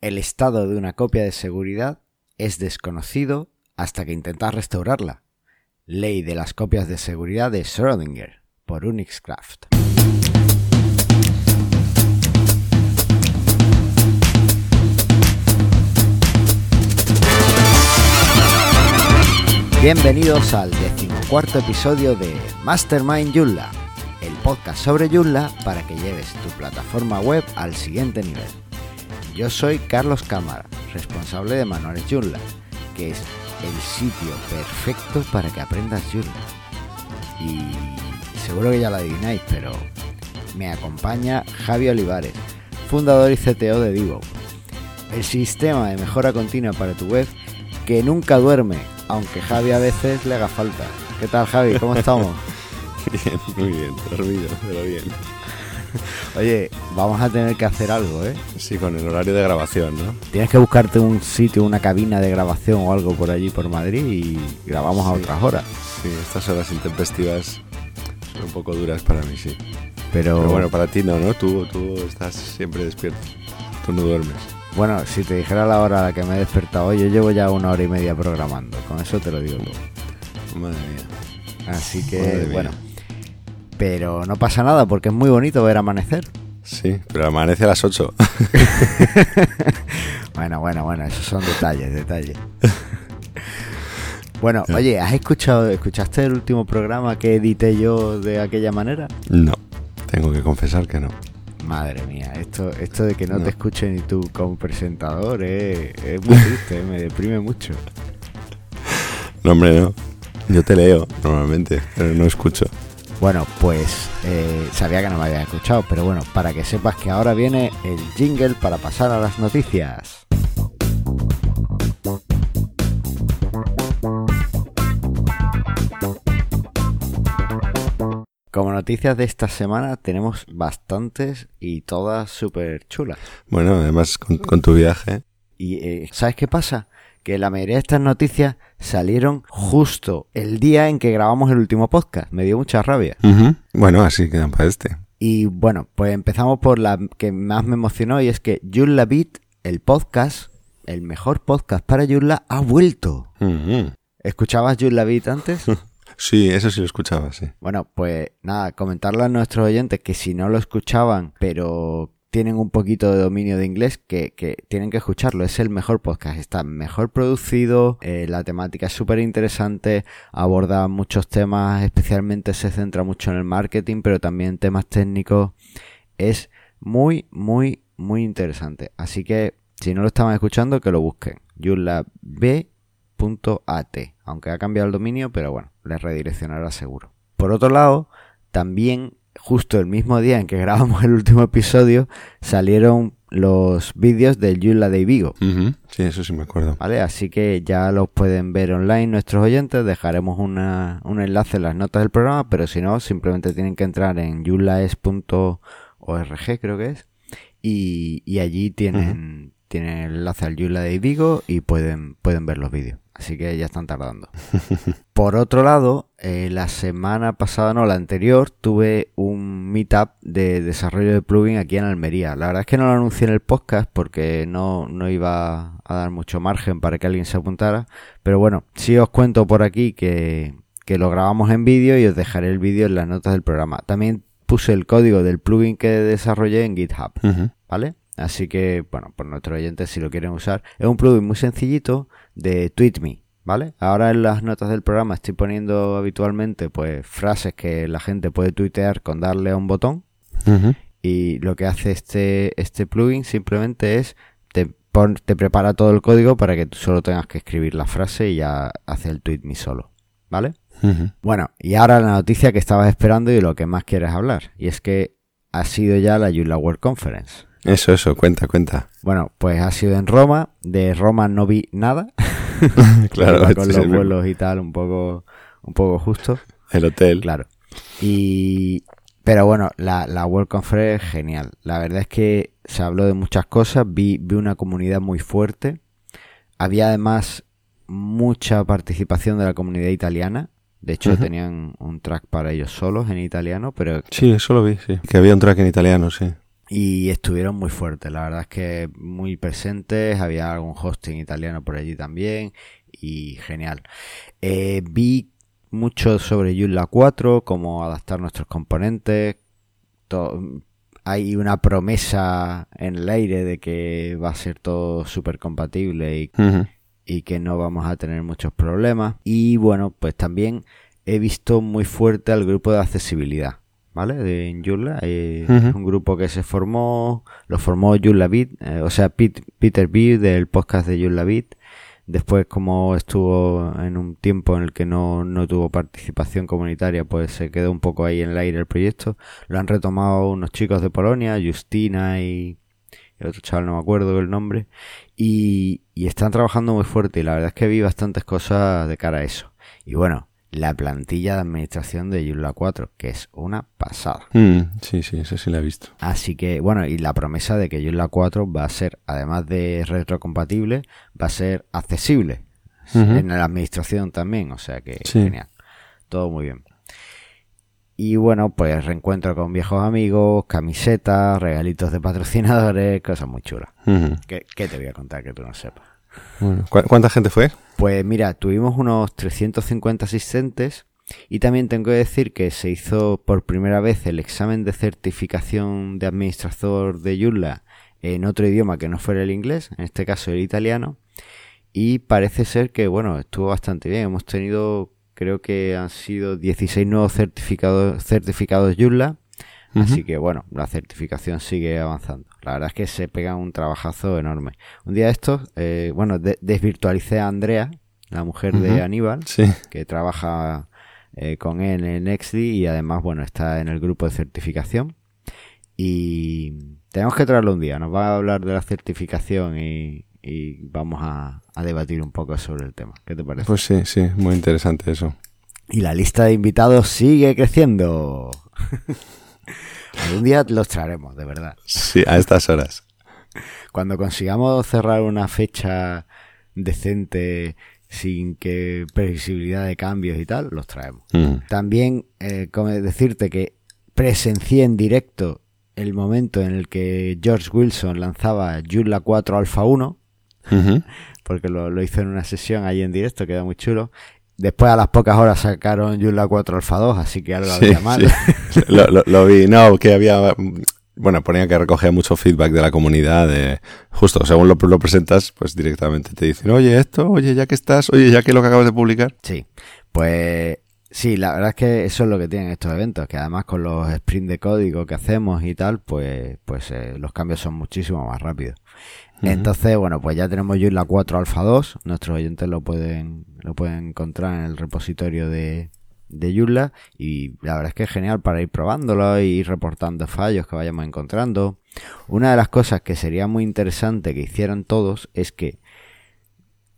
El estado de una copia de seguridad es desconocido hasta que intentas restaurarla. Ley de las copias de seguridad de Schrödinger por Unixcraft. Bienvenidos al decimocuarto episodio de Mastermind Joomla, el podcast sobre Joomla para que lleves tu plataforma web al siguiente nivel. Yo soy Carlos Cámara, responsable de Manuales Joomla, que es el sitio perfecto para que aprendas Joomla. Y seguro que ya lo adivináis, pero me acompaña Javi Olivares, fundador y CTO de Divo, el sistema de mejora continua para tu web que nunca duerme, aunque Javi a veces le haga falta. ¿Qué tal Javi? ¿Cómo estamos? Muy bien, dormido, pero bien. Oye, vamos a tener que hacer algo, ¿eh? Sí, con el horario de grabación, ¿no? Tienes que buscarte un sitio, una cabina de grabación o algo por allí, por Madrid, y grabamos a otras horas. Sí, estas horas intempestivas son un poco duras para mí, sí. Pero, Pero bueno, para ti no, ¿no? Tú, tú estás siempre despierto. Tú no duermes. bueno, si te dijera la hora a la que me he despertado hoy, yo llevo ya una hora y media programando. Con eso te lo digo todo. Madre mía. Así que, bueno. Pero no pasa nada porque es muy bonito ver amanecer. Sí, pero amanece a las 8. Bueno, bueno, bueno, esos son detalles, detalles. Bueno, oye, ¿has escuchado, escuchaste el último programa que edité yo de aquella manera? no, tengo que confesar que no. Madre mía, esto, esto de que no, No. te escuchen ni tú como presentador es, es muy triste, eh, me deprime mucho. No, hombre, no. Yo te leo normalmente, pero no escucho. Bueno, pues eh, sabía que no me había escuchado, pero bueno, para que sepas que ahora viene el jingle para pasar a las noticias. Como noticias de esta semana tenemos bastantes y todas súper chulas. Bueno, además con, con tu viaje. Y eh, ¿sabes qué pasa? Que la mayoría de estas noticias salieron justo el día en que grabamos el último podcast. Me dio mucha rabia. Bueno, así quedan para este. Y bueno, pues empezamos por la que más me emocionó y es que Joomla Beat, el podcast, el mejor podcast para Joomla, ha vuelto. ¿Escuchabas Joomla Beat antes? Sí, eso sí lo escuchaba, sí. Bueno, pues nada, comentarle a nuestros oyentes que si no lo escuchaban, pero tienen un poquito de dominio de inglés, que, que tienen que escucharlo. Es el mejor podcast, está mejor producido, eh, la temática es súper interesante, aborda muchos temas, especialmente se centra mucho en el marketing, pero también temas técnicos. Es muy, muy, muy interesante. Así que si no lo estaban escuchando, que lo busquen. yulab.at, aunque ha cambiado el dominio, pero bueno, les redireccionará seguro. Por otro lado, también justo el mismo día en que grabamos el último episodio, salieron los vídeos del Joomla Day Vigo. Sí, eso sí me acuerdo. ¿Vale? Así que ya los pueden ver online nuestros oyentes. Dejaremos una- un enlace en las notas del programa, pero si no, simplemente tienen que entrar en yulaes.org, creo que es. Y, y allí tienen, tienen el enlace al Joomla Day Vigo y pueden, pueden ver los vídeos. Así que ya están tardando. Por otro lado, eh, la semana pasada, no, la anterior, tuve un meetup de desarrollo de plugin aquí en Almería. La verdad es que no lo anuncié en el podcast porque no, no iba a dar mucho margen para que alguien se apuntara. Pero bueno, sí os cuento por aquí que, que lo grabamos en vídeo y os dejaré el vídeo en las notas del programa. También puse el código del plugin que desarrollé en GitHub. ¿vale? Así que, bueno, por nuestros oyentes, si lo quieren usar, es un plugin muy sencillito de TweetMe, ¿vale? Ahora en las notas del programa estoy poniendo habitualmente, pues, frases que la gente puede tuitear con darle a un botón. Y lo que hace este, este plugin simplemente es te, pon- te prepara todo el código para que tú solo tengas que escribir la frase y ya hace el tweet solo, ¿vale? Bueno, y ahora la noticia que estabas esperando y de lo que más quieres hablar. Y es que ha sido ya la Joomla World Conference. Eso, eso, cuenta, cuenta. Bueno, pues ha sido en Roma. De Roma no vi nada. Claro, con este es los el- vuelos y tal, un poco, un poco justo. El hotel. Claro. Y, pero bueno, la, la World Conference es genial. La verdad es que se habló de muchas cosas. Vi, vi una comunidad muy fuerte. Había además mucha participación de la comunidad italiana. De hecho, tenían un track para ellos solos en italiano, pero Sí, eso lo vi, sí. Que había un track en italiano, sí. Y estuvieron muy fuertes. La verdad es que muy presentes. Había algún hosting italiano por allí también y genial. Eh, vi mucho sobre Joomla 4, cómo adaptar nuestros componentes. hay una promesa en el aire de que va a ser todo súper compatible y, y que no vamos a tener muchos problemas. Y bueno, pues también he visto muy fuerte al grupo de accesibilidad. ¿Vale? De Joomla, eh, un grupo que se formó, lo formó Joomla Beat, eh, o sea, Peter B del podcast de Joomla Beat, Después, como estuvo en un tiempo en el que no, no tuvo participación comunitaria, pues se quedó un poco ahí en el aire el proyecto. Lo han retomado unos chicos de Polonia, Justina y el otro chaval, no me acuerdo el nombre. Y, y están trabajando muy fuerte y la verdad es que vi bastantes cosas de cara a eso. Y bueno, la plantilla de administración de Joomla 4, que es una pasada. Mm, sí, sí, eso sí la he visto. Así que, bueno, y la promesa de que Joomla 4 va a ser, además de retrocompatible, va a ser accesible en la administración también, o sea que genial. Todo muy bien. Y bueno, pues reencuentro con viejos amigos, camisetas, regalitos de patrocinadores, cosas muy chulas. ¿Qué, ¿Qué te voy a contar que tú no sepas? ¿Cuánta gente fue? Pues mira, tuvimos unos 350 asistentes y también tengo que decir que se hizo por primera vez el examen de certificación de administrador de Joomla en otro idioma que no fuera el inglés, en este caso el italiano, y parece ser que, bueno, estuvo bastante bien. Hemos tenido, creo que han sido 16 nuevos certificados, certificados Así que bueno, la certificación sigue avanzando. La verdad es que se pega un trabajazo enorme. Un día de estos, eh, bueno, desvirtualicé a Andrea, la mujer de Aníbal, que trabaja eh, con él en XD y además, bueno, está en el grupo de certificación. Y tenemos que traerlo un día. Nos va a hablar de la certificación y, vamos a, a debatir un poco sobre el tema. ¿Qué te parece? Pues sí, sí, muy interesante eso. Y la lista de invitados sigue creciendo. Algún día los traeremos, de verdad. Sí, a estas horas. Cuando consigamos cerrar una fecha decente sin que previsibilidad de cambios y tal, los traemos. Mm. También, eh, como decirte que presencié en directo el momento en el que George Wilson lanzaba Joomla 4 Alpha 1, porque lo, lo, hizo en una sesión ahí en directo, queda muy chulo, Después a las pocas horas sacaron Joomla 4 Alpha 2, así que algo había mal. lo, vi, no, que había, bueno, ponía que recogía mucho feedback de la comunidad, de, justo según lo, lo presentas, pues directamente te dicen, oye esto, oye ya que estás, oye ya que lo que acabas de publicar. Sí, pues sí, la verdad es que eso es lo que tienen estos eventos, que además con los sprints de código que hacemos y tal, pues, pues eh, los cambios son muchísimo más rápidos. Entonces, bueno, pues ya tenemos Joomla 4 Alpha 2. Nuestros oyentes lo pueden, lo pueden encontrar en el repositorio de, de Joomla. Y la verdad es que es genial para ir probándolo y ir reportando fallos que vayamos encontrando. Una de las cosas que sería muy interesante que hicieran todos es que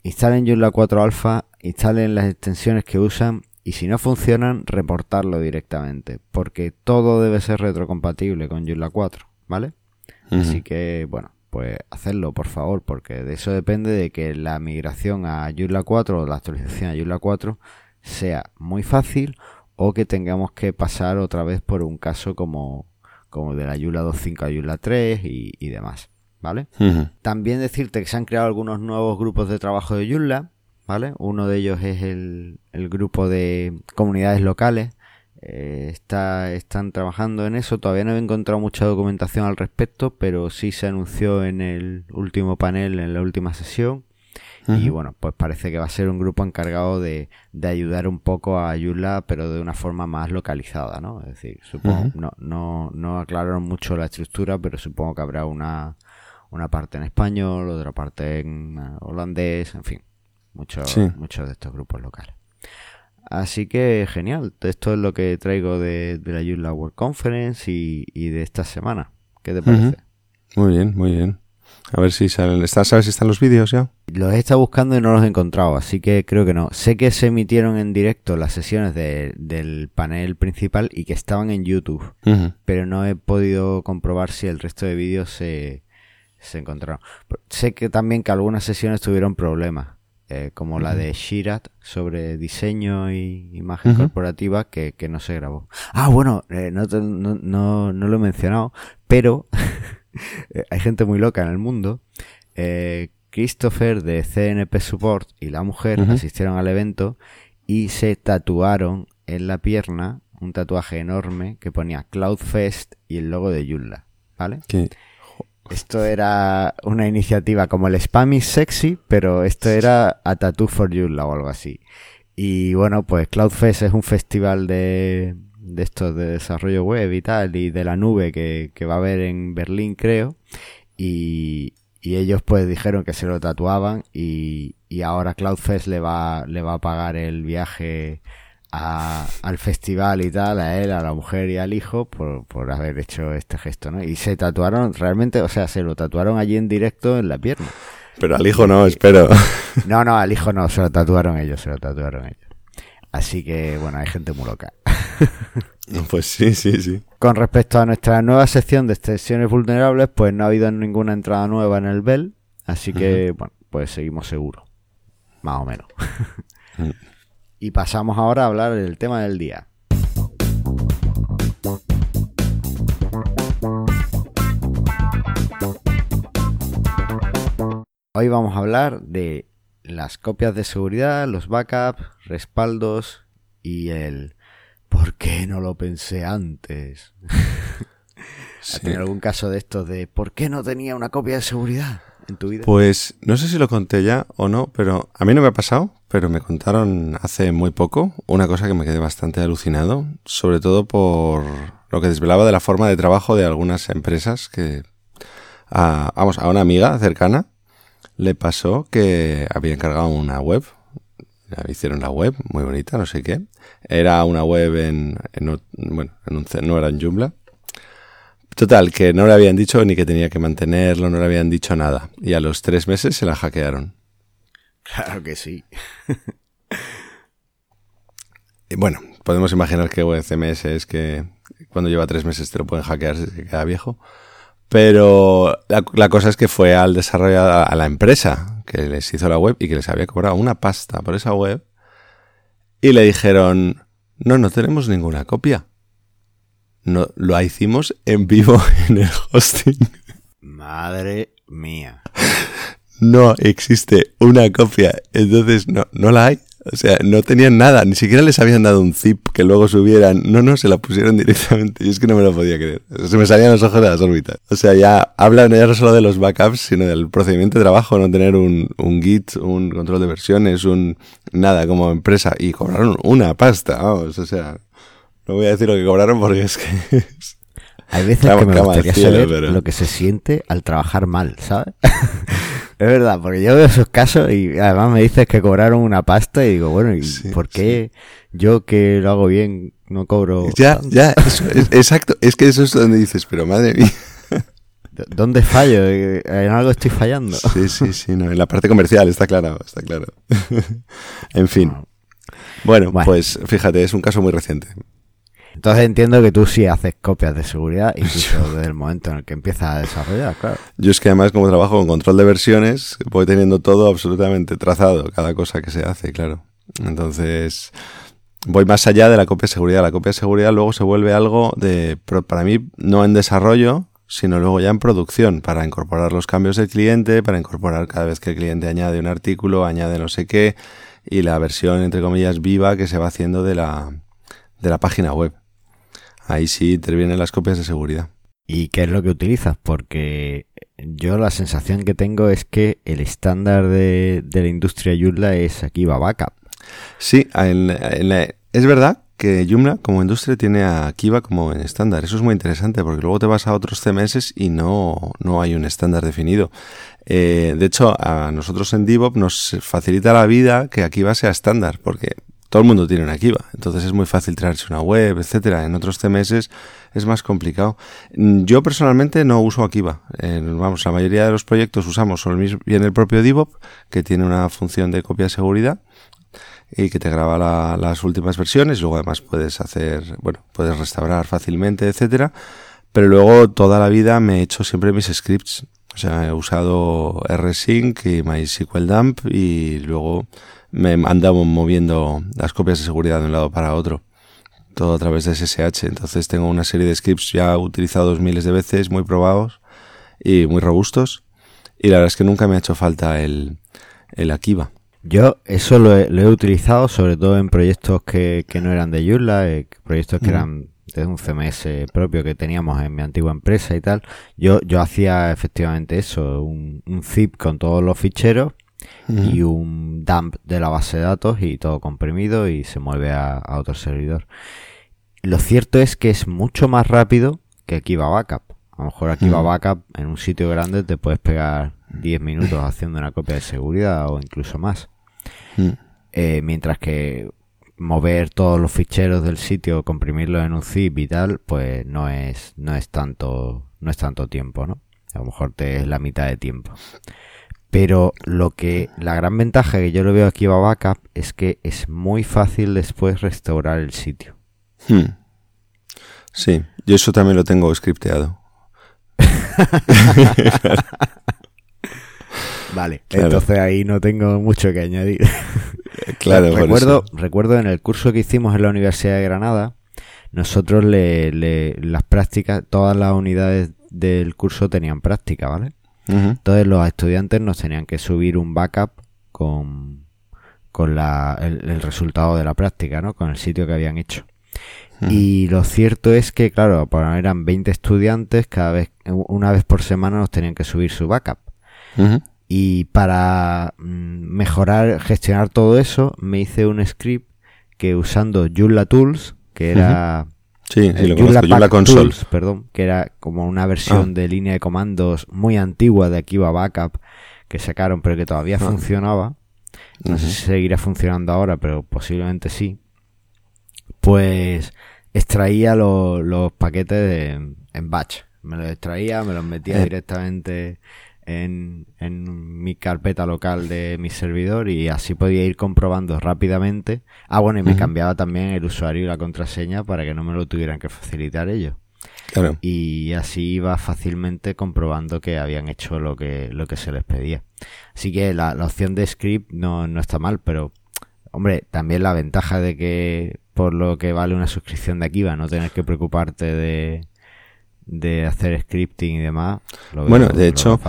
instalen Joomla 4 Alpha, instalen las extensiones que usan y si no funcionan, reportarlo directamente. Porque todo debe ser retrocompatible con Joomla 4, ¿vale? Así que, bueno, pues hacerlo por favor, porque de eso depende de que la migración a Joomla 4 o la actualización a Joomla 4 sea muy fácil o que tengamos que pasar otra vez por un caso como, como de la Joomla 2.5 a Joomla 3 y, demás, ¿vale? También decirte que se han creado algunos nuevos grupos de trabajo de Joomla, ¿vale? Uno de ellos es el, el grupo de comunidades locales eh, está, están trabajando en eso. Todavía no he encontrado mucha documentación al respecto, pero sí se anunció en el último panel, en la última sesión. Y bueno, pues parece que va a ser un grupo encargado de, de ayudar un poco a Yula, pero de una forma más localizada, ¿no? Es decir, supongo, no, no, no aclararon mucho la estructura, pero supongo que habrá una, una parte en español, otra parte en eh, holandés, en fin, muchos muchos de estos grupos locales. Así que genial, esto es lo que traigo de, la Joomla World Conference y, de esta semana. ¿Qué te parece? Muy bien, muy bien. A ver si salen. ¿Sabes si están los vídeos ya? Los he estado buscando y no los he encontrado, así que creo que no. Sé que se emitieron en directo las sesiones del panel principal y que estaban en YouTube, pero no he podido comprobar si el resto de vídeos se, se encontraron. Sé que también que algunas sesiones tuvieron problemas. Eh, como la de Shirat sobre diseño y imagen corporativa que, no se grabó. Ah, bueno, eh, no, no, no, lo he mencionado, pero hay gente muy loca en el mundo. Eh, Christopher de CNP Support y la mujer asistieron al evento y se tatuaron en la pierna un tatuaje enorme que ponía Cloudfest y el logo de Yulla, ¿vale? Esto era una iniciativa como el Spam is Sexy, pero esto era a Tattoo for Yulla o algo así. Y bueno, pues Cloudfest es un festival de, de estos de desarrollo web y tal, y de la nube que, que va a haber en Berlín, creo. Y, y ellos pues dijeron que se lo tatuaban y, y ahora Cloudfest le va, le va a pagar el viaje al festival y tal, a él, a la mujer y al hijo por, por haber hecho este gesto, ¿no? Y se tatuaron realmente, o sea, se lo tatuaron allí en directo en la pierna. Pero al hijo no, espero. No, no, al hijo no, se lo tatuaron ellos, se lo tatuaron ellos. Así que, bueno, hay gente muy loca. Pues sí, sí, sí. Con respecto a nuestra nueva sección de extensiones vulnerables, pues no ha habido ninguna entrada nueva en el Bell, así que, bueno, pues seguimos seguros. Más o menos. Y pasamos ahora a hablar del tema del día. Hoy vamos a hablar de las copias de seguridad, los backups, respaldos y el ¿por qué no lo pensé antes? ¿Has tenido algún caso de estos de ¿por qué no tenía una copia de seguridad en? Pues no sé si lo conté ya o no, pero a mí no me ha pasado, pero me contaron hace muy poco una cosa que me quedé bastante alucinado, sobre todo por lo que desvelaba de la forma de trabajo de algunas empresas que a, vamos, a una amiga cercana le pasó que había encargado una web, hicieron la web, muy bonita, no sé qué. Era una web en, bueno, en un, no era en Joomla. Total, que no le habían dicho ni que tenía que mantenerlo, no le habían dicho nada. Y a los tres meses se la hackearon. Claro que sí. y bueno, podemos imaginar que CMS es que cuando lleva tres meses te lo pueden hackear si queda viejo. Pero la, cosa es que fue al desarrollador, a la empresa que les hizo la web y que les había cobrado una pasta por esa web. Y le dijeron, no, no tenemos ninguna copia. No, lo hicimos en vivo en el hosting. Madre mía. No existe una copia, entonces no, no la hay. O sea, no tenían nada, ni siquiera les habían dado un zip que luego subieran. No, no, se la pusieron directamente. Y es que no me lo podía creer. Se me salían los ojos de las órbitas. O sea, ya hablan ya no solo de los backups, sino del procedimiento de trabajo, no tener un, un Git, un control de versiones, un nada como empresa. Y cobraron una pasta, vamos. O sea, no voy a decir lo que cobraron porque es que... Hay veces que me gustaría saber lo que se siente al trabajar mal, ¿sabes? Es verdad, porque yo veo esos casos y además me dices que cobraron una pasta y digo, bueno, ¿y por qué yo que lo hago bien no cobro? Ya, ya, exacto, es que eso es donde dices, pero madre mía. ¿Dónde fallo? ¿En algo estoy fallando? Sí, sí, sí, no, en la parte comercial, está claro, está claro. en fin. bueno, pues fíjate, es un caso muy reciente. Entonces entiendo que tú sí haces copias de seguridad incluso desde el momento en el que empiezas a desarrollar, claro. Yo es que además como trabajo con control de versiones, voy teniendo todo absolutamente trazado, cada cosa que se hace, claro. Entonces, voy más allá de la copia de seguridad. La copia de seguridad luego se vuelve algo de, para mí, no en desarrollo, sino luego ya en producción, para incorporar los cambios del cliente, para incorporar cada vez que el cliente añade un artículo, añade no sé qué, y la versión, entre comillas, viva que se va haciendo de la, de la página web ahí sí intervienen las copias de seguridad. ¿Y qué es lo que utilizas? Porque yo la sensación que tengo es que el estándar de, la industria Joomla es Akiva Backup. Sí, es verdad que Joomla como industria tiene a Akiva como en estándar. Eso es muy interesante porque luego te vas a otros CMS y no, no hay un estándar definido. Eh, de hecho, a nosotros en DevOps nos facilita la vida que Akiva sea estándar porque todo el mundo tiene una Kiva, entonces es muy fácil traerse una web, etcétera. En otros CMS es más complicado. Mm, yo personalmente no uso Akiva. vamos, la mayoría de los proyectos usamos bien el propio DevOps, que tiene una función de copia de seguridad y que te graba las últimas versiones. Luego además puedes hacer, bueno, puedes restaurar fácilmente, etcétera. Pero luego toda la vida me he hecho siempre mis scripts. O sea, he usado rsync y MySQL dump y luego me andamos moviendo las copias de seguridad de un lado para otro. todo a través de SSH. Entonces tengo una serie de scripts ya utilizados miles de veces, muy probados y muy robustos. Y la verdad es que nunca me ha hecho falta el, el Akiva. Yo eso lo he, utilizado sobre todo en proyectos que, que no eran de Joomla, eh, proyectos que eran un CMS propio que teníamos en mi antigua empresa y tal. Yo, yo hacía efectivamente eso, un, zip con todos los ficheros y un dump de la base de datos y todo comprimido y se mueve a, a otro servidor. Lo cierto es que es mucho más rápido que Akiva Backup. A lo mejor Akiva Backup en un sitio grande te puedes pegar 10 minutos haciendo una copia de seguridad o incluso más. Eh, mientras que mover todos los ficheros del sitio, comprimirlos en un zip y tal, pues no es, no es tanto, no es tanto tiempo, ¿no? A lo mejor te es la mitad de tiempo. Pero lo que, la gran ventaja que yo lo veo aquí a Backup es que es muy fácil después restaurar el sitio. Hmm. Sí, yo eso también lo tengo scripteado. Vale, entonces ahí no tengo mucho que añadir. Claro, recuerdo, recuerdo en el curso que hicimos en la Universidad de Granada, nosotros le, las prácticas, todas las unidades del curso tenían práctica, ¿vale? Entonces los estudiantes nos tenían que subir un backup con, con la, el, resultado de la práctica, ¿no? Con el sitio que habían hecho. Y lo cierto es que, claro, eran 20 estudiantes, cada vez, una vez por semana nos tenían que subir su backup. Y para mm, mejorar, gestionar todo eso, me hice un script que usando Joomla Tools, que era... Sí, sí, lo Joomla, Console. perdón, que era como una versión ah. de línea de comandos muy antigua de Akiva Backup que sacaron, pero que todavía ah. funcionaba. No sé si seguirá funcionando ahora, pero posiblemente sí. Pues extraía los paquetes en batch. Me los extraía, me los metía eh. directamente en, en, mi carpeta local de mi servidor y así podía ir comprobando rápidamente. Ah, bueno, y me cambiaba también el usuario y la contraseña para que no me lo tuvieran que facilitar ellos. Claro. Y así iba fácilmente comprobando que habían hecho lo que, lo que se les pedía. Así que la, la opción de script no, no está mal, pero hombre, también la ventaja de que por lo que vale una suscripción de Akiva no tener que preocuparte de, de hacer scripting y demás. bueno, de hecho,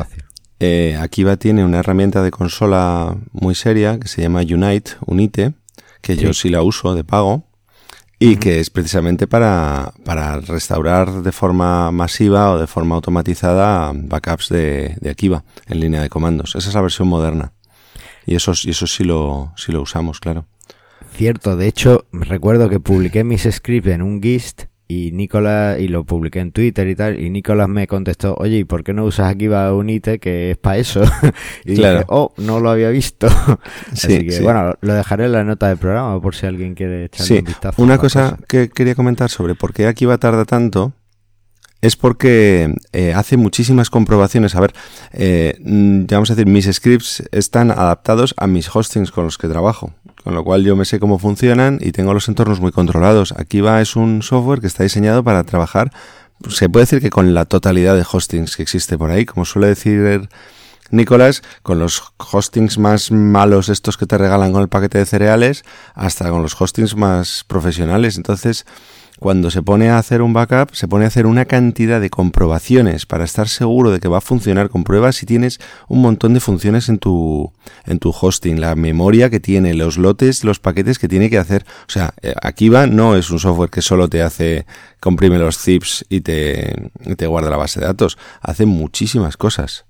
eh, Akiva tiene una herramienta de consola muy seria que se llama Unite, Unite, que yo sí la uso de pago y que es precisamente para, para restaurar de forma masiva o de forma automatizada backups de, de Akiva en línea de comandos. Esa es la versión moderna. Y eso, y eso sí, lo, sí lo usamos, claro. Cierto, de hecho, recuerdo que publiqué mis scripts en un GIST y Nicolás, y lo publiqué en Twitter y tal, y Nicolás me contestó, oye, ¿y por qué no usas aquí va Unite que es para eso? y claro. dije, oh, no lo había visto. Así que, bueno, lo dejaré en la nota del programa por si alguien quiere echarle un vistazo. Una cosa, que quería comentar sobre por qué aquí va tarda tanto es porque eh, hace muchísimas comprobaciones. A ver, eh, mm, vamos a decir, mis scripts están adaptados a mis hostings con los que trabajo con lo cual yo me sé cómo funcionan y tengo los entornos muy controlados. Akiva es un software que está diseñado para trabajar, se puede decir que con la totalidad de hostings que existe por ahí, como suele decir Nicolás, con los hostings más malos estos que te regalan con el paquete de cereales, hasta con los hostings más profesionales. Entonces, cuando se pone a hacer un backup, se pone a hacer una cantidad de comprobaciones para estar seguro de que va a funcionar. Compruebas si tienes un montón de funciones en tu, en tu hosting, la memoria que tiene, los lotes, los paquetes que tiene que hacer. O sea, eh, Akiva no es un software que solo te hace, comprime los zips y te, y te guarda la base de datos. Hace muchísimas cosas.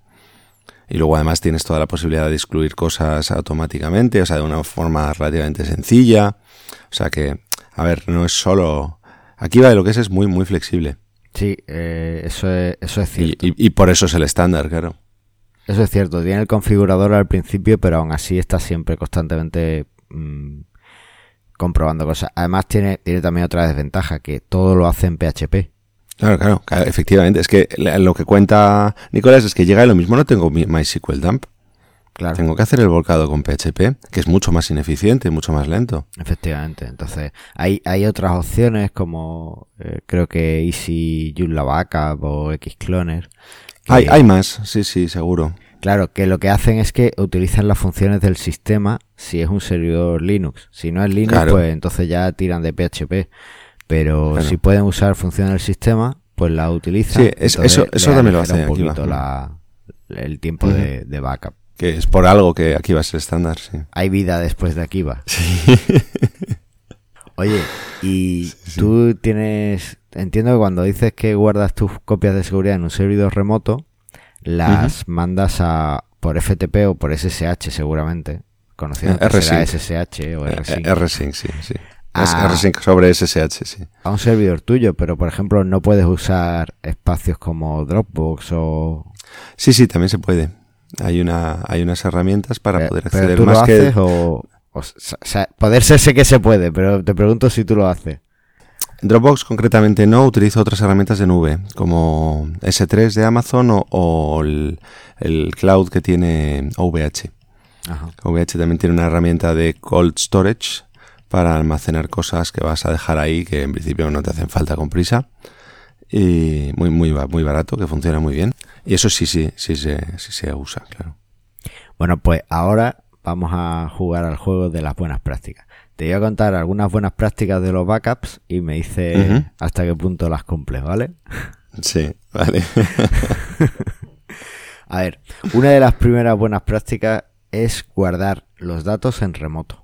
Y luego además tienes toda la posibilidad de excluir cosas automáticamente, o sea, de una forma relativamente sencilla. O sea que, a ver, no es solo Aquí va de lo que es es muy, muy flexible. Sí, eh, eso, es, eso es cierto. Y, por eso es el estándar, claro. Eso es cierto. Tiene el configurador al principio, pero aún así está siempre constantemente mm, comprobando cosas. Además tiene, tiene también otra desventaja, que todo lo hace en PHP. Claro, claro, claro, efectivamente. Es que lo que cuenta Nicolás es que llega y lo mismo no tengo MySQL dump. Claro. Tengo que hacer el volcado con PHP, que es mucho más ineficiente, mucho más lento. Efectivamente. Entonces, hay, hay otras opciones como eh, creo que Easy Joomla Backup o Xcloner. Hay, hay más, sí, sí, seguro. Claro, que lo que hacen es que utilizan las funciones del sistema si es un servidor Linux. Si no es Linux, pues entonces ya tiran de PHP. pero si pueden usar funciones del sistema, pues la utilizan. Sí, eso, eso también lo hace. Un poquito el tiempo de, backup. Que es por algo que aquí va a ser estándar, sí. Hay vida después de Akiva. Sí. Oye, y tú tienes... Entiendo que cuando dices que guardas tus copias de seguridad en un servidor remoto, las mandas a por FTP o por SSH seguramente. Conocido como SSH o RSync. RSync, sí, sí. Es RSync sobre SSH, sí. A un servidor tuyo, pero por ejemplo no puedes usar espacios como Dropbox o... Sí, sí, también se puede. Hay una hay unas herramientas para poder acceder tú más lo haces o, o, sea, poder ser sé que se puede, pero te pregunto si tú lo haces. Dropbox concretamente no, utilizo otras herramientas de nube, como S3 de Amazon o, el, cloud que tiene OVH. OVH también tiene una herramienta de cold storage para almacenar cosas que vas a dejar ahí que en principio no te hacen falta con prisa y muy muy muy barato que funciona muy bien y eso sí sí sí, sí, sí se usa claro. Bueno pues ahora vamos a jugar al juego de las buenas prácticas. Te voy a contar algunas buenas prácticas de los backups y me dice hasta qué punto las cumples vale sí vale. A ver una de las primeras buenas prácticas es guardar los datos en remoto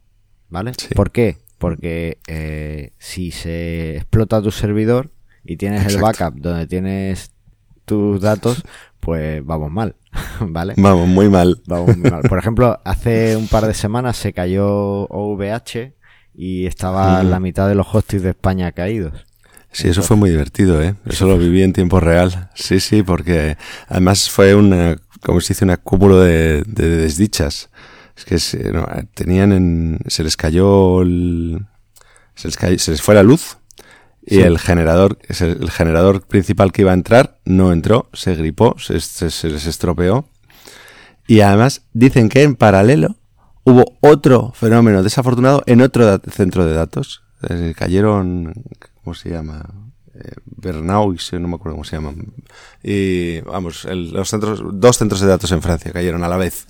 ¿vale? ¿Por qué? Porque eh, si se explota tu servidor y tienes el backup donde tienes tus datos, pues vamos mal, ¿vale? Vamos muy mal. Vamos muy mal. Por ejemplo, hace un par de semanas se cayó OVH y estaba la mitad de los hostings de España caídos. Sí, eso fue muy divertido, ¿eh? Eso lo viví en tiempo real. Sí, sí, porque además fue un, como se dice, un acúmulo de desdichas. Es que se, tenían en, se les cayó el, se les, se les fue la luz y el generador, el generador principal que iba a entrar no entró, se gripó, se, les estropeó. Y además dicen que en paralelo hubo otro fenómeno desafortunado en otro centro de datos. cayeron, ¿cómo se llama? Eh, Bernaux, no me acuerdo cómo se llaman. Y vamos, los centros, dos centros de datos en Francia cayeron a la vez.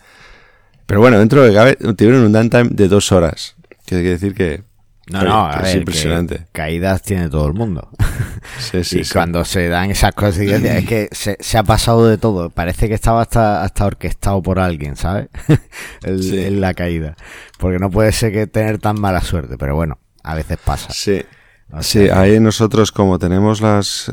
Pero bueno, dentro de cabe, tuvieron un downtime de dos horas. Que quiere decir que. No, no, es impresionante. caídas tiene todo el mundo. Sí, sí, y cuando se dan esas cosas, es que se, ha pasado de todo. Parece que estaba hasta, hasta orquestado por alguien, ¿sabes? el, la caída. Porque no puede ser que tener tan mala suerte, pero bueno, a veces pasa. Sí. Sí, ahí nosotros como tenemos las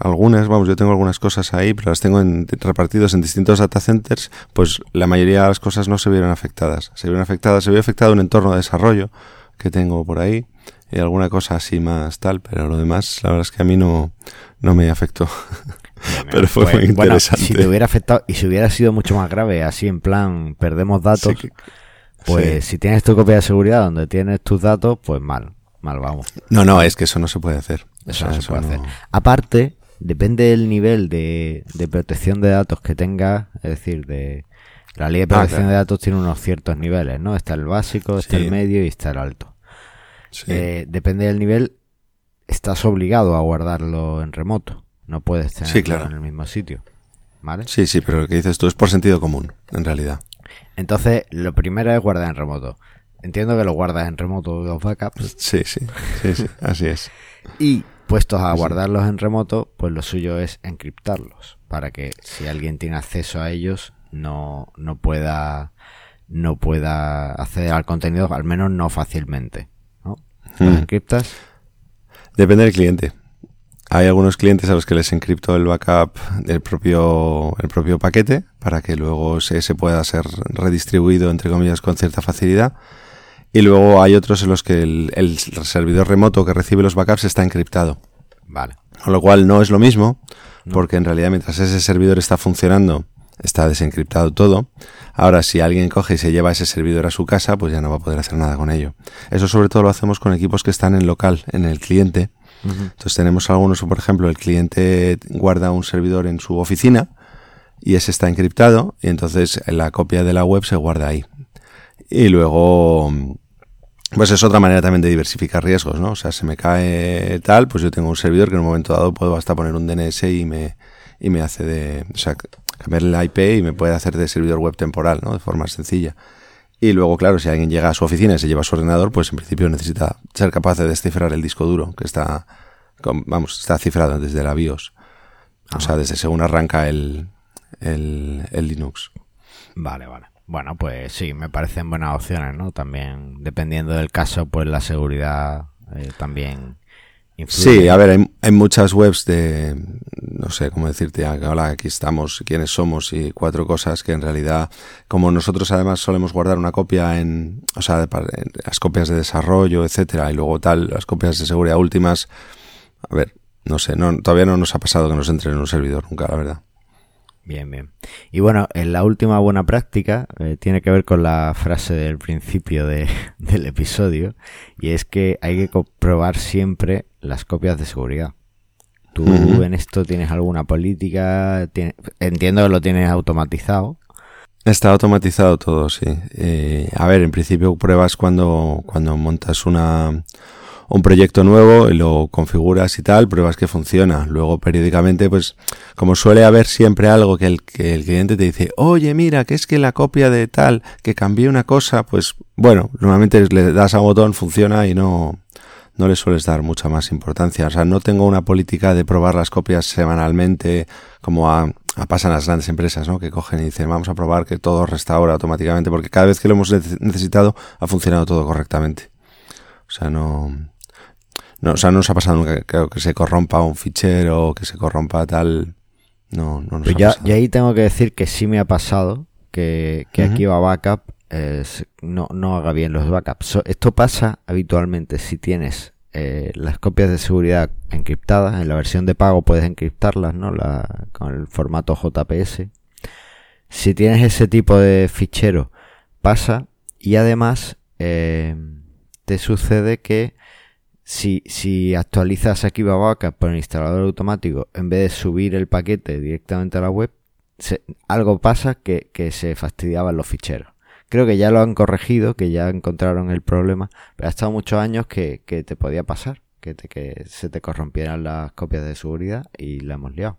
algunas, vamos, yo tengo algunas cosas ahí, pero las tengo en, repartidos en distintos data centers, pues la mayoría de las cosas no se vieron afectadas. Se vieron afectadas, se vio afectado un entorno de desarrollo que tengo por ahí y alguna cosa así más tal, pero lo demás, la verdad es que a mí no, no me afectó. pero fue pues, muy interesante. si te hubiera afectado y si hubiera sido mucho más grave, así en plan, perdemos datos, pues si tienes tu copia de seguridad donde tienes tus datos, pues mal mal vamos. No, no, es que eso no se puede hacer. Eso no se puede hacer. Aparte, depende del nivel de, protección de datos que tenga, es decir, de la ley de ah, protección de datos tiene unos ciertos niveles, ¿no? Está el básico, está el medio y está el alto. Eh, depende del nivel, estás obligado a guardarlo en remoto. No puedes tenerlo en el mismo sitio. ¿Vale? Sí, sí, pero lo que dices tú es por sentido común, en realidad. Entonces, lo primero es guardar en remoto. Entiendo que lo guardas en remoto los backups. Sí, sí, sí, sí así es. y puestos a guardarlos en remoto, pues lo suyo es encriptarlos para que si alguien tiene acceso a ellos no, no pueda no pueda acceder al contenido, al menos no fácilmente. ¿no? ¿Los hmm. encriptas? Depende del cliente. Hay algunos clientes a los que les encripto el backup del propio, el propio paquete para que luego se, se pueda ser redistribuido, entre comillas, con cierta facilidad. Y luego hay otros en los que el, servidor remoto que recibe los backups está encriptado. Vale. Con lo cual no es lo mismo, porque en realidad mientras ese servidor está funcionando, está desencriptado todo. Ahora, si alguien coge y se lleva ese servidor a su casa, pues ya no va a poder hacer nada con ello. Eso sobre todo lo hacemos con equipos que están en local, en el cliente. Entonces tenemos algunos, por ejemplo, el cliente guarda un servidor en su oficina y ese está encriptado y entonces la copia de la web se guarda ahí. Y luego, pues es otra manera también de diversificar riesgos, ¿no? O sea, se me cae tal, pues yo tengo un servidor que en un momento dado puedo hasta poner un DNS y me, y me hace de, o sea, cambiar el IP y me puede hacer de servidor web temporal, ¿no? De forma sencilla. Y luego, claro, si alguien llega a su oficina y se lleva su ordenador, pues en principio necesita ser capaz de descifrar el disco duro, que está, vamos, está cifrado desde la BIOS. O sea, desde según arranca el, el, Linux. Vale, vale. Bueno, pues sí, me parecen buenas opciones, ¿no? También, dependiendo del caso, pues la seguridad eh, también Sí, a ver, hay, muchas webs de, no sé cómo decirte, hola, aquí estamos, quiénes somos y cuatro cosas que en realidad, como nosotros además solemos guardar una copia en, o sea, las copias de desarrollo, etcétera, y luego tal, las copias de seguridad últimas, a ver, no sé, no, todavía no nos ha pasado que nos entre en un servidor nunca, la verdad. Bien, bien. Y bueno, en la última buena práctica eh, tiene que ver con la frase del principio de, del episodio y es que hay que comprobar siempre las copias de seguridad. ¿Tú en esto tienes alguna política? Entiendo que lo tienes automatizado. Está automatizado todo, sí. Eh, a ver, en principio pruebas cuando, cuando montas una, un proyecto nuevo y lo configuras y tal, pruebas que funciona. Luego periódicamente, pues como suele haber siempre algo que el, que el cliente te dice, oye, mira, que es que la copia de tal, que cambié una cosa, pues bueno, normalmente le das a un botón, funciona y no, no le sueles dar mucha más importancia. O sea, no tengo una política de probar las copias semanalmente como a, a pasan las grandes empresas, ¿no? Que cogen y dicen, vamos a probar que todo restaura automáticamente, porque cada vez que lo hemos necesitado ha funcionado todo correctamente. O sea, no, no, o sea, no nos ha pasado nunca que, que se corrompa un fichero, que se corrompa tal. No, no nos ha ya, Y ahí tengo que decir que sí me ha pasado que, que aquí va backup no, no haga bien los backups. esto pasa habitualmente si tienes eh, las copias de seguridad encriptadas. En la versión de pago puedes encriptarlas, ¿no? La, con el formato JPS. Si tienes ese tipo de fichero, pasa. Y además, eh, te sucede que si, si actualizas aquí Backup por el instalador automático, en vez de subir el paquete directamente a la web, algo pasa que, que se fastidiaban los ficheros. Creo que ya lo han corregido, que ya encontraron el problema, pero ha estado muchos años que, que te podía pasar, que, te, que se te corrompieran las copias de seguridad y la hemos liado.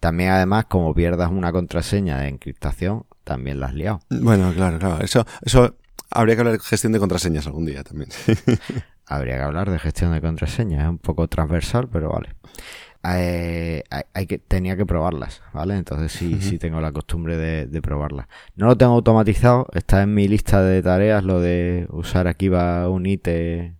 También además, como pierdas una contraseña de encriptación, también la has liado. Bueno, claro, claro. Eso, eso habría que hablar de gestión de contraseñas algún día también. habría que hablar de gestión de contraseñas, es un poco transversal, pero vale. Eh, hay, que, tenía que probarlas, ¿vale? Entonces sí, sí tengo la costumbre de, probarlas. No lo tengo automatizado, está en mi lista de tareas lo de usar aquí va Unite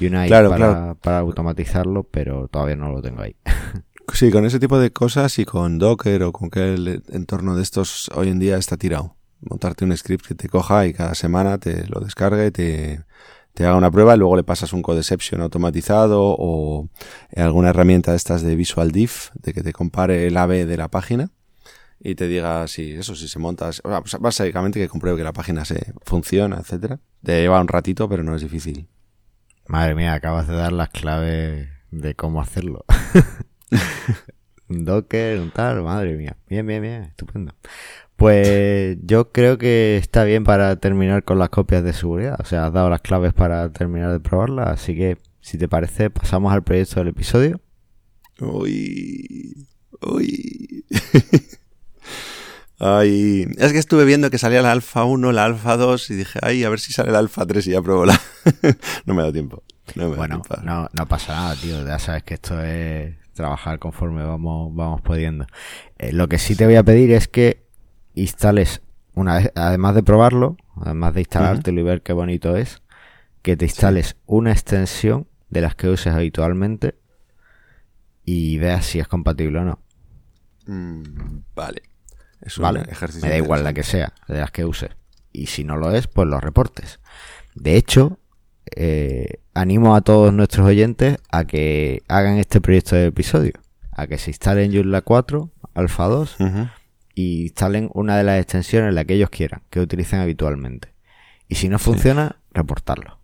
Unite para, para automatizarlo, pero todavía no lo tengo ahí. Sí, con ese tipo de cosas y con Docker o con que el entorno de estos hoy en día está tirado. Montarte un script que te coja y cada semana te lo descargue y te, te haga una prueba y luego le pasas un codeception automatizado o alguna herramienta de estas de Visual Diff, de que te compare el AB de la página y te diga si eso, si se monta, pues básicamente que compruebe que la página se funciona, etcétera. Te lleva un ratito, pero no es difícil. Madre mía, acabas de dar las claves de cómo hacerlo. Docker, un tal, madre mía. Bien, bien, bien, estupendo. Pues yo creo que está bien para terminar con las copias de seguridad. O sea, has dado las claves para terminar de probarlas. Así que, si te parece, pasamos al proyecto del episodio. Uy. Uy. Ay, es que estuve viendo que salía la alfa 1, la alfa 2 y dije, ay, a ver si sale la alfa 3 y ya pruebo la. no me da tiempo. bueno, no, no pasa nada, tío. Ya sabes que esto es trabajar conforme vamos, vamos pudiendo. Eh, lo que sí te voy a pedir es que instales, una vez, además de probarlo, además de instalártelo y ver qué bonito es, que te instales una extensión de las que uses habitualmente y veas si es compatible o no. Mm, vale. Es un ejercicio. Me da igual la que sea, de las que uses. Y si no lo es, pues lo reportes. De hecho, eh, animo a todos nuestros oyentes a que hagan este proyecto de episodio. A que se instalen Joomla 4, Alpha 2 y instalen una de las extensiones, la que ellos quieran, que utilicen habitualmente. Y si no funciona, reportarlo.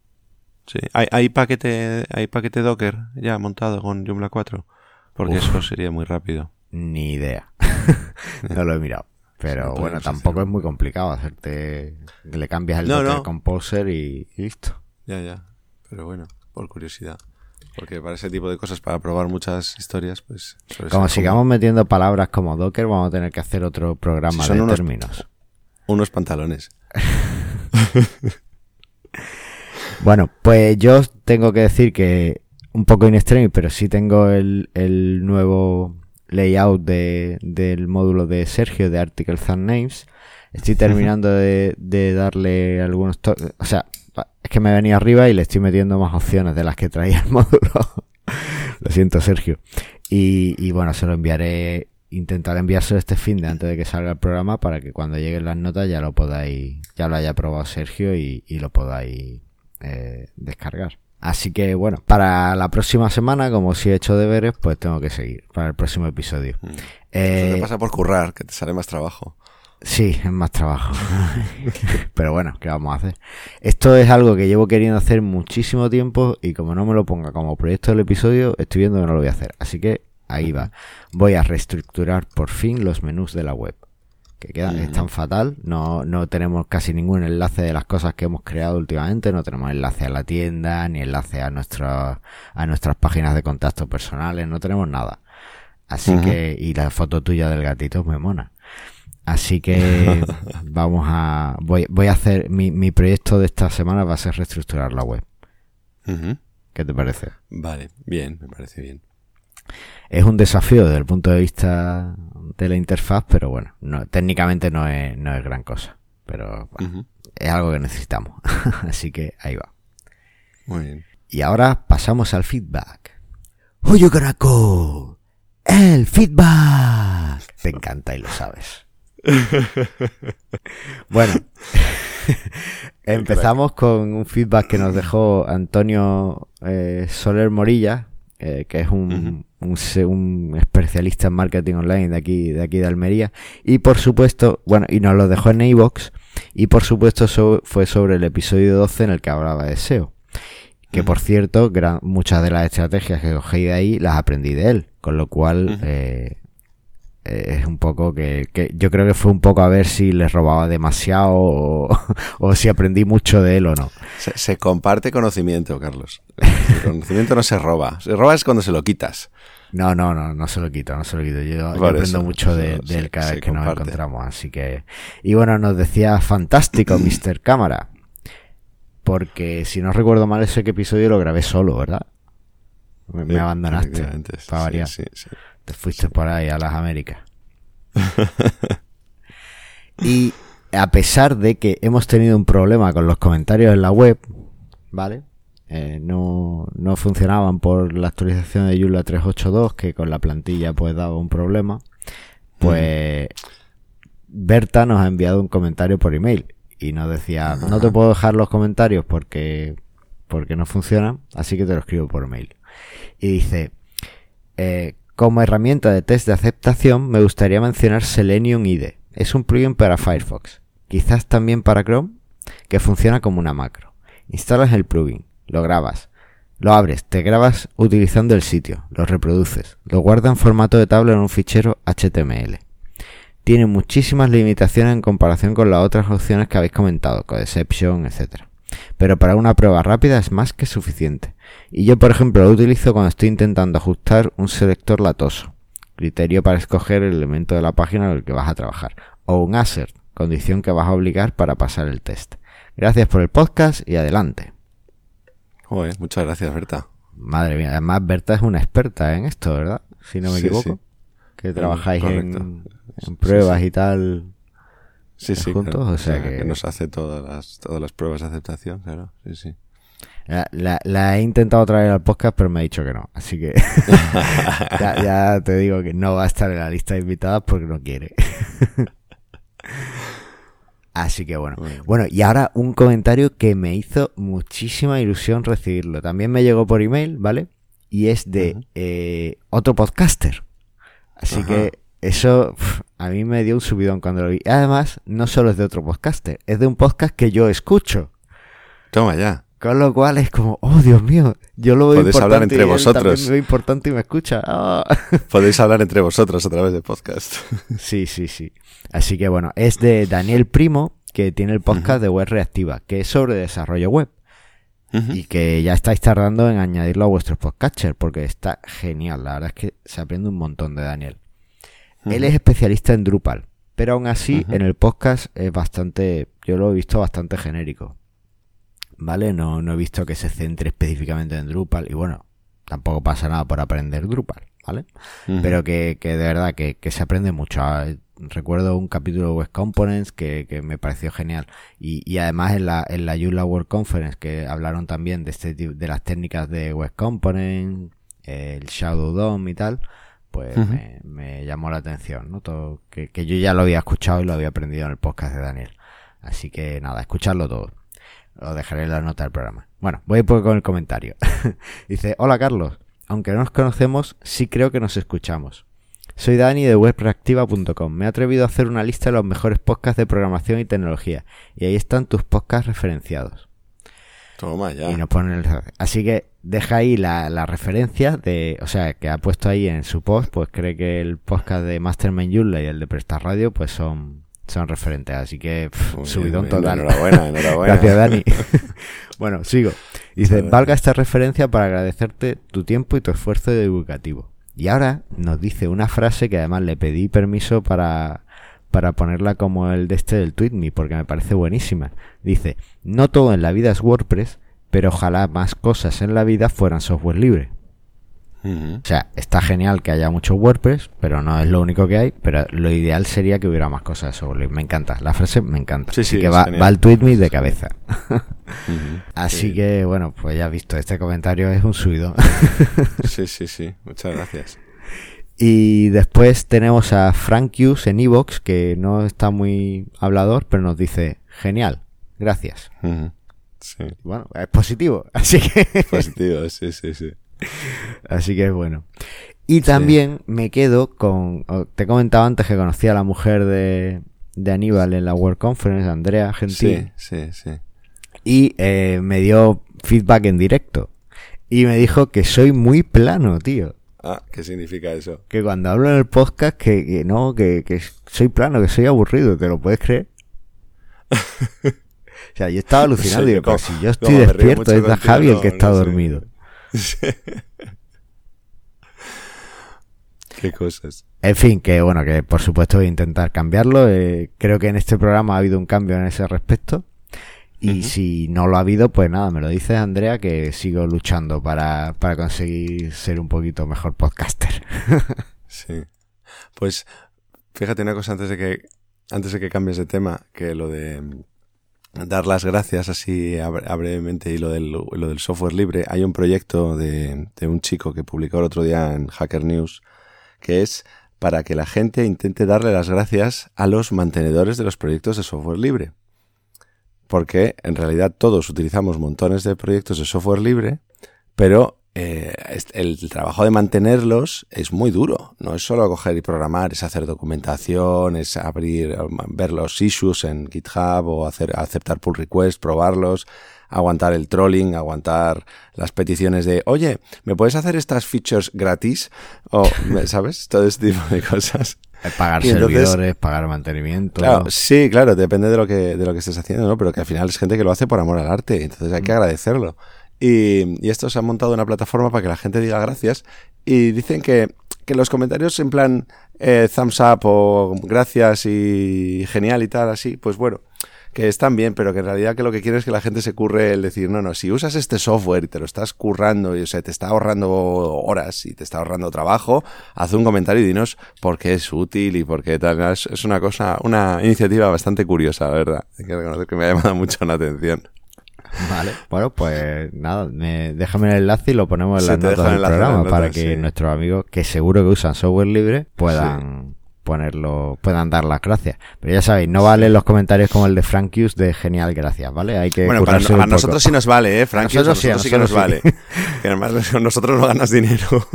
Sí, hay, hay, paquete, hay paquete Docker ya montado con Joomla 4, porque eso sería muy rápido. Ni idea. no lo he mirado. Pero bueno, tampoco es muy complicado hacerte. Le cambias el Docker Composer y, listo. Ya, ya. Pero bueno, por curiosidad. Porque para ese tipo de cosas, para probar muchas historias, pues... Como sigamos metiendo palabras como Docker, vamos a tener que hacer otro programa de términos. Unos pantalones. bueno, pues yo tengo que decir que un poco in extremis, pero sí tengo el, el nuevo layout de, del módulo de Sergio de Article and Names. Estoy terminando de, de darle algunos. O sea, es que me venía arriba y le estoy metiendo más opciones de las que traía el módulo. lo siento, Sergio. Y, y bueno, se lo enviaré. Intentaré enviárselo este fin de antes de que salga el programa para que cuando lleguen las notas ya lo podáis, ya lo haya probado Sergio y, y lo podáis eh, descargar. Así que bueno, para la próxima semana, como si he hecho deberes, pues tengo que seguir para el próximo episodio. Mm. Eh, Eso te pasa por currar, que te sale más trabajo. Sí, es más trabajo. Pero bueno, ¿qué vamos a hacer? Esto es algo que llevo queriendo hacer muchísimo tiempo y como no me lo ponga como proyecto del episodio, estoy viendo que no lo voy a hacer. Así que ahí va. Voy a reestructurar por fin los menús de la web. Que quedan, están fatal. No, no tenemos casi ningún enlace de las cosas que hemos creado últimamente. No tenemos enlace a la tienda, ni enlace a, nuestra, a nuestras páginas de contacto personales. No tenemos nada. Así que, y la foto tuya del gatito me mona. Así que vamos a, voy, voy a hacer, mi, mi proyecto de esta semana va a ser reestructurar la web. ¿Qué te parece? Vale, bien, me parece bien. Es un desafío desde el punto de vista de la interfaz, pero bueno, no, técnicamente no es, no es gran cosa. Pero bueno, es algo que necesitamos. Así que ahí va. Muy bien. Y ahora pasamos al feedback. Gonna call? El feedback. Te encanta y lo sabes. bueno, empezamos con un feedback que nos dejó Antonio eh, Soler Morilla, eh, que es un, especialista en marketing online de aquí, de aquí de Almería. Y por supuesto, bueno, y nos lo dejó en iVoox. Y por supuesto so- fue sobre el episodio 12 en el que hablaba de SEO. Que por cierto, gran- muchas de las estrategias que cogí de ahí las aprendí de él. Con lo cual, eh, es un poco que, que yo creo que fue un poco a ver si les robaba demasiado o, o si aprendí mucho de él o no. Se, se comparte conocimiento, Carlos. El conocimiento no se roba. Se roba es cuando se lo quitas. No, no, no, no se lo quito, no se lo quito. Yo, yo aprendo eso, mucho de, él cada vez que nos encontramos, así que... Y bueno, nos decía, fantástico, Mr. Cámara. Porque si no recuerdo mal, ese episodio lo grabé solo, ¿verdad? Me, abandonaste, para variar. sí, sí. Te fuiste por ahí a las Américas. y a pesar de que hemos tenido un problema con los comentarios en la web, ¿vale? Eh, no, no funcionaban por la actualización de Joomla 382, que con la plantilla pues daba un problema. Pues Berta nos ha enviado un comentario por email y nos decía, no te puedo dejar los comentarios porque, porque no funcionan, así que te lo escribo por mail. Y dice, eh, como herramienta de test de aceptación, me gustaría mencionar Selenium IDE. Es un plugin para Firefox, quizás también para Chrome, que funciona como una macro. Instalas el plugin, lo grabas, lo abres, te grabas utilizando el sitio, lo reproduces, lo guarda en formato de tabla en un fichero HTML. Tiene muchísimas limitaciones en comparación con las otras opciones que habéis comentado, Codeception, etc. Pero para una prueba rápida es más que suficiente. Y yo, por ejemplo, lo utilizo cuando estoy intentando ajustar un selector latoso, criterio para escoger el elemento de la página en el que vas a trabajar, o un assert, condición que vas a obligar para pasar el test. Gracias por el podcast y adelante. Joder, muchas gracias, Berta. Madre mía, además Berta es una experta en esto, ¿verdad? Si no me Sí, equivoco. sí. Que trabajáis en, pruebas sí. y tal. Sí, sí. juntos, claro. o sea que- nos hace todas las, todas las pruebas de aceptación, claro. Sí, sí. La, la- la he intentado traer al podcast, pero me ha dicho que no. Así que ya, ya te digo que no va a estar en la lista de invitadas porque no quiere. Así que bueno. Bueno. Bueno, y ahora un comentario que me hizo muchísima ilusión recibirlo. También me llegó por email, ¿vale? Y es de eh, otro podcaster. Así Ajá. que eso a mí me dio un subidón cuando lo vi. Además, no solo es de otro podcaster, es de un podcast que yo escucho. Toma ya. Con lo cual es como, oh Dios mío, yo lo veo Podéis importante hablar entre y él vosotros. veo importante y me escucha. Ah. Podéis hablar entre vosotros a través de podcast. Sí, sí, sí. Así que bueno, es de Daniel Primo, que tiene el podcast de Web Reactiva, que es sobre desarrollo web. Y que ya estáis tardando en añadirlo a vuestros podcatchers, porque está genial. La verdad es que se aprende un montón de Daniel. Él es especialista en Drupal Pero aún así, en el podcast es bastante, yo lo he visto bastante genérico. ¿Vale? No, no he visto que se centre específicamente en Drupal. Y bueno, tampoco pasa nada por aprender Drupal, ¿vale? Pero que, que, de verdad que, que, se aprende mucho. Ah, recuerdo un capítulo de Web Components que, que me pareció genial. Y, y, además en la, en la Joomla World Conference que hablaron también de este de las técnicas de Web Components, el Shadow DOM y tal, pues me, me, llamó la atención, ¿no? Todo, que, que yo ya lo había escuchado y lo había aprendido en el podcast de Daniel. Así que nada, escucharlo todo. Lo dejaré en la nota del programa. Bueno, voy a ir con el comentario. Dice, hola Carlos, aunque no nos conocemos, sí creo que nos escuchamos. Soy Dani de webreactiva.com. Me he atrevido a hacer una lista de los mejores podcasts de programación y tecnología. Y ahí están tus podcasts referenciados. Toma ya. Y nos ponen el... Así que deja ahí la, la, referencia de... O sea, que ha puesto ahí en su post, pues cree que el podcast de Mastermind Yula y el de Prestar Radio, pues son, son referentes. Así que pff, subidón bien, total. Enhorabuena, enhorabuena. Gracias, Dani. bueno, sigo. Dice, valga esta referencia para agradecerte tu tiempo y tu esfuerzo divulgativo. Y ahora nos dice una frase que además le pedí permiso para, para ponerla como el de este del TweetMe, porque me parece buenísima. Dice, no todo en la vida es WordPress, pero ojalá más cosas en la vida fueran software libre. Uh -huh. O sea, está genial que haya mucho WordPress, pero no es lo único que hay, pero lo ideal sería que hubiera más cosas de software libre. Me encanta, la frase me encanta. Sí, Así sí, que va, va al TweetMe de cabeza. Uh -huh. Así sí. que, bueno, pues ya has visto, este comentario es un subido. sí, sí, sí, muchas gracias. Y después tenemos a Frank Hughes en Evox, que no está muy hablador, pero nos dice, genial, gracias. Uh -huh. sí. Bueno, es positivo, así que... Positivo, sí, sí, sí. Así que es bueno. Y también sí. me quedo con... Te he comentado antes que conocí a la mujer de, de Aníbal en la World Conference, Andrea Gentil. Sí, sí, sí. Y eh, me dio feedback en directo. Y me dijo que soy muy plano, tío. Ah, ¿qué significa eso? Que cuando hablo en el podcast que, que no, que, que, soy plano, que soy aburrido, ¿te lo puedes creer? o sea, yo estaba alucinado, digo, como, si yo estoy despierto, es Javi el que está no dormido. Sé. Qué cosas. En fin, que bueno, que por supuesto voy a intentar cambiarlo. Eh, creo que en este programa ha habido un cambio en ese respecto. Y uh -huh. si no lo ha habido, pues nada, me lo dices, Andrea, que sigo luchando para, para conseguir ser un poquito mejor podcaster. sí. Pues fíjate una cosa antes de que antes de que cambies de tema, que lo de dar las gracias así a, a brevemente y lo del, lo del software libre, hay un proyecto de, de un chico que publicó el otro día en Hacker News que es para que la gente intente darle las gracias a los mantenedores de los proyectos de software libre porque en realidad todos utilizamos montones de proyectos de software libre, pero eh, el trabajo de mantenerlos es muy duro. No es solo coger y programar, es hacer documentación, es abrir, ver los issues en GitHub o hacer, aceptar pull requests, probarlos, aguantar el trolling, aguantar las peticiones de, oye, ¿me puedes hacer estas features gratis? O, ¿sabes? Todo este tipo de cosas. Pagar entonces, servidores, pagar mantenimiento. Claro, sí, claro, depende de lo que, de lo que estés haciendo, ¿no? Pero que al final es gente que lo hace por amor al arte, entonces hay que agradecerlo. Y, y esto se ha montado una plataforma para que la gente diga gracias y dicen que, que los comentarios en plan eh, thumbs up o gracias y genial y tal, así, pues bueno, que están bien, pero que en realidad que lo que quieren es que la gente se curre el decir, no, no, si usas este software y te lo estás currando y o sea, te está ahorrando horas y te está ahorrando trabajo, haz un comentario y dinos por qué es útil y por qué tal. Es, es una cosa, una iniciativa bastante curiosa, la verdad. Hay que reconocer que me ha llamado mucho la atención. Vale, bueno, pues nada, me, déjame el enlace y lo ponemos en las notas del programa notas, para que sí. nuestros amigos, que seguro que usan software libre, puedan... Sí ponerlo, puedan dar las gracias. Pero ya sabéis, no valen los comentarios como el de Frank Hughes de genial, gracias, ¿vale? Hay que bueno, para a nosotros sí nos vale, ¿eh? Frank Hughes, nosotros, nosotros sí, sí que nos sí. vale. que además nosotros no ganas dinero.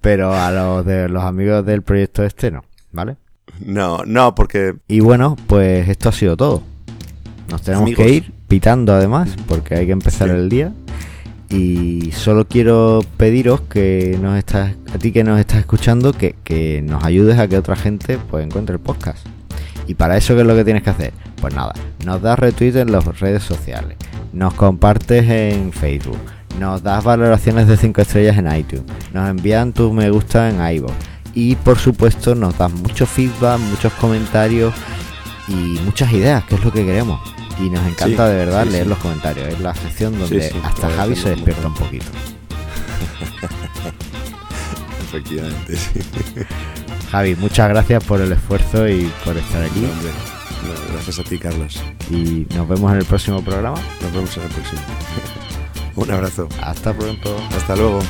Pero a los de los amigos del proyecto este no, ¿vale? No, no, porque... Y bueno, pues esto ha sido todo. Nos tenemos amigos. que ir pitando además, porque hay que empezar sí. el día. Y solo quiero pediros que nos estás, a ti que nos estás escuchando, que, nos ayudes a que otra gente pues encuentre el podcast. Y para eso, ¿qué es lo que tienes que hacer? Pues nada, nos das retweet en las redes sociales, nos compartes en Facebook, nos das valoraciones de 5 estrellas en iTunes, nos envían tus me gusta en iVoox y por supuesto nos das mucho feedback, muchos comentarios y muchas ideas, que es lo que queremos. Y nos encanta Sí, de verdad sí, leer sí. los comentarios. Es la sección donde hasta Javi se despierta un poquito. Efectivamente, sí. Javi, muchas gracias por el esfuerzo y por estar aquí. No, gracias a ti, Carlos. Y nos vemos en el próximo programa. Nos vemos en el próximo. Un abrazo. Hasta pronto. Hasta luego.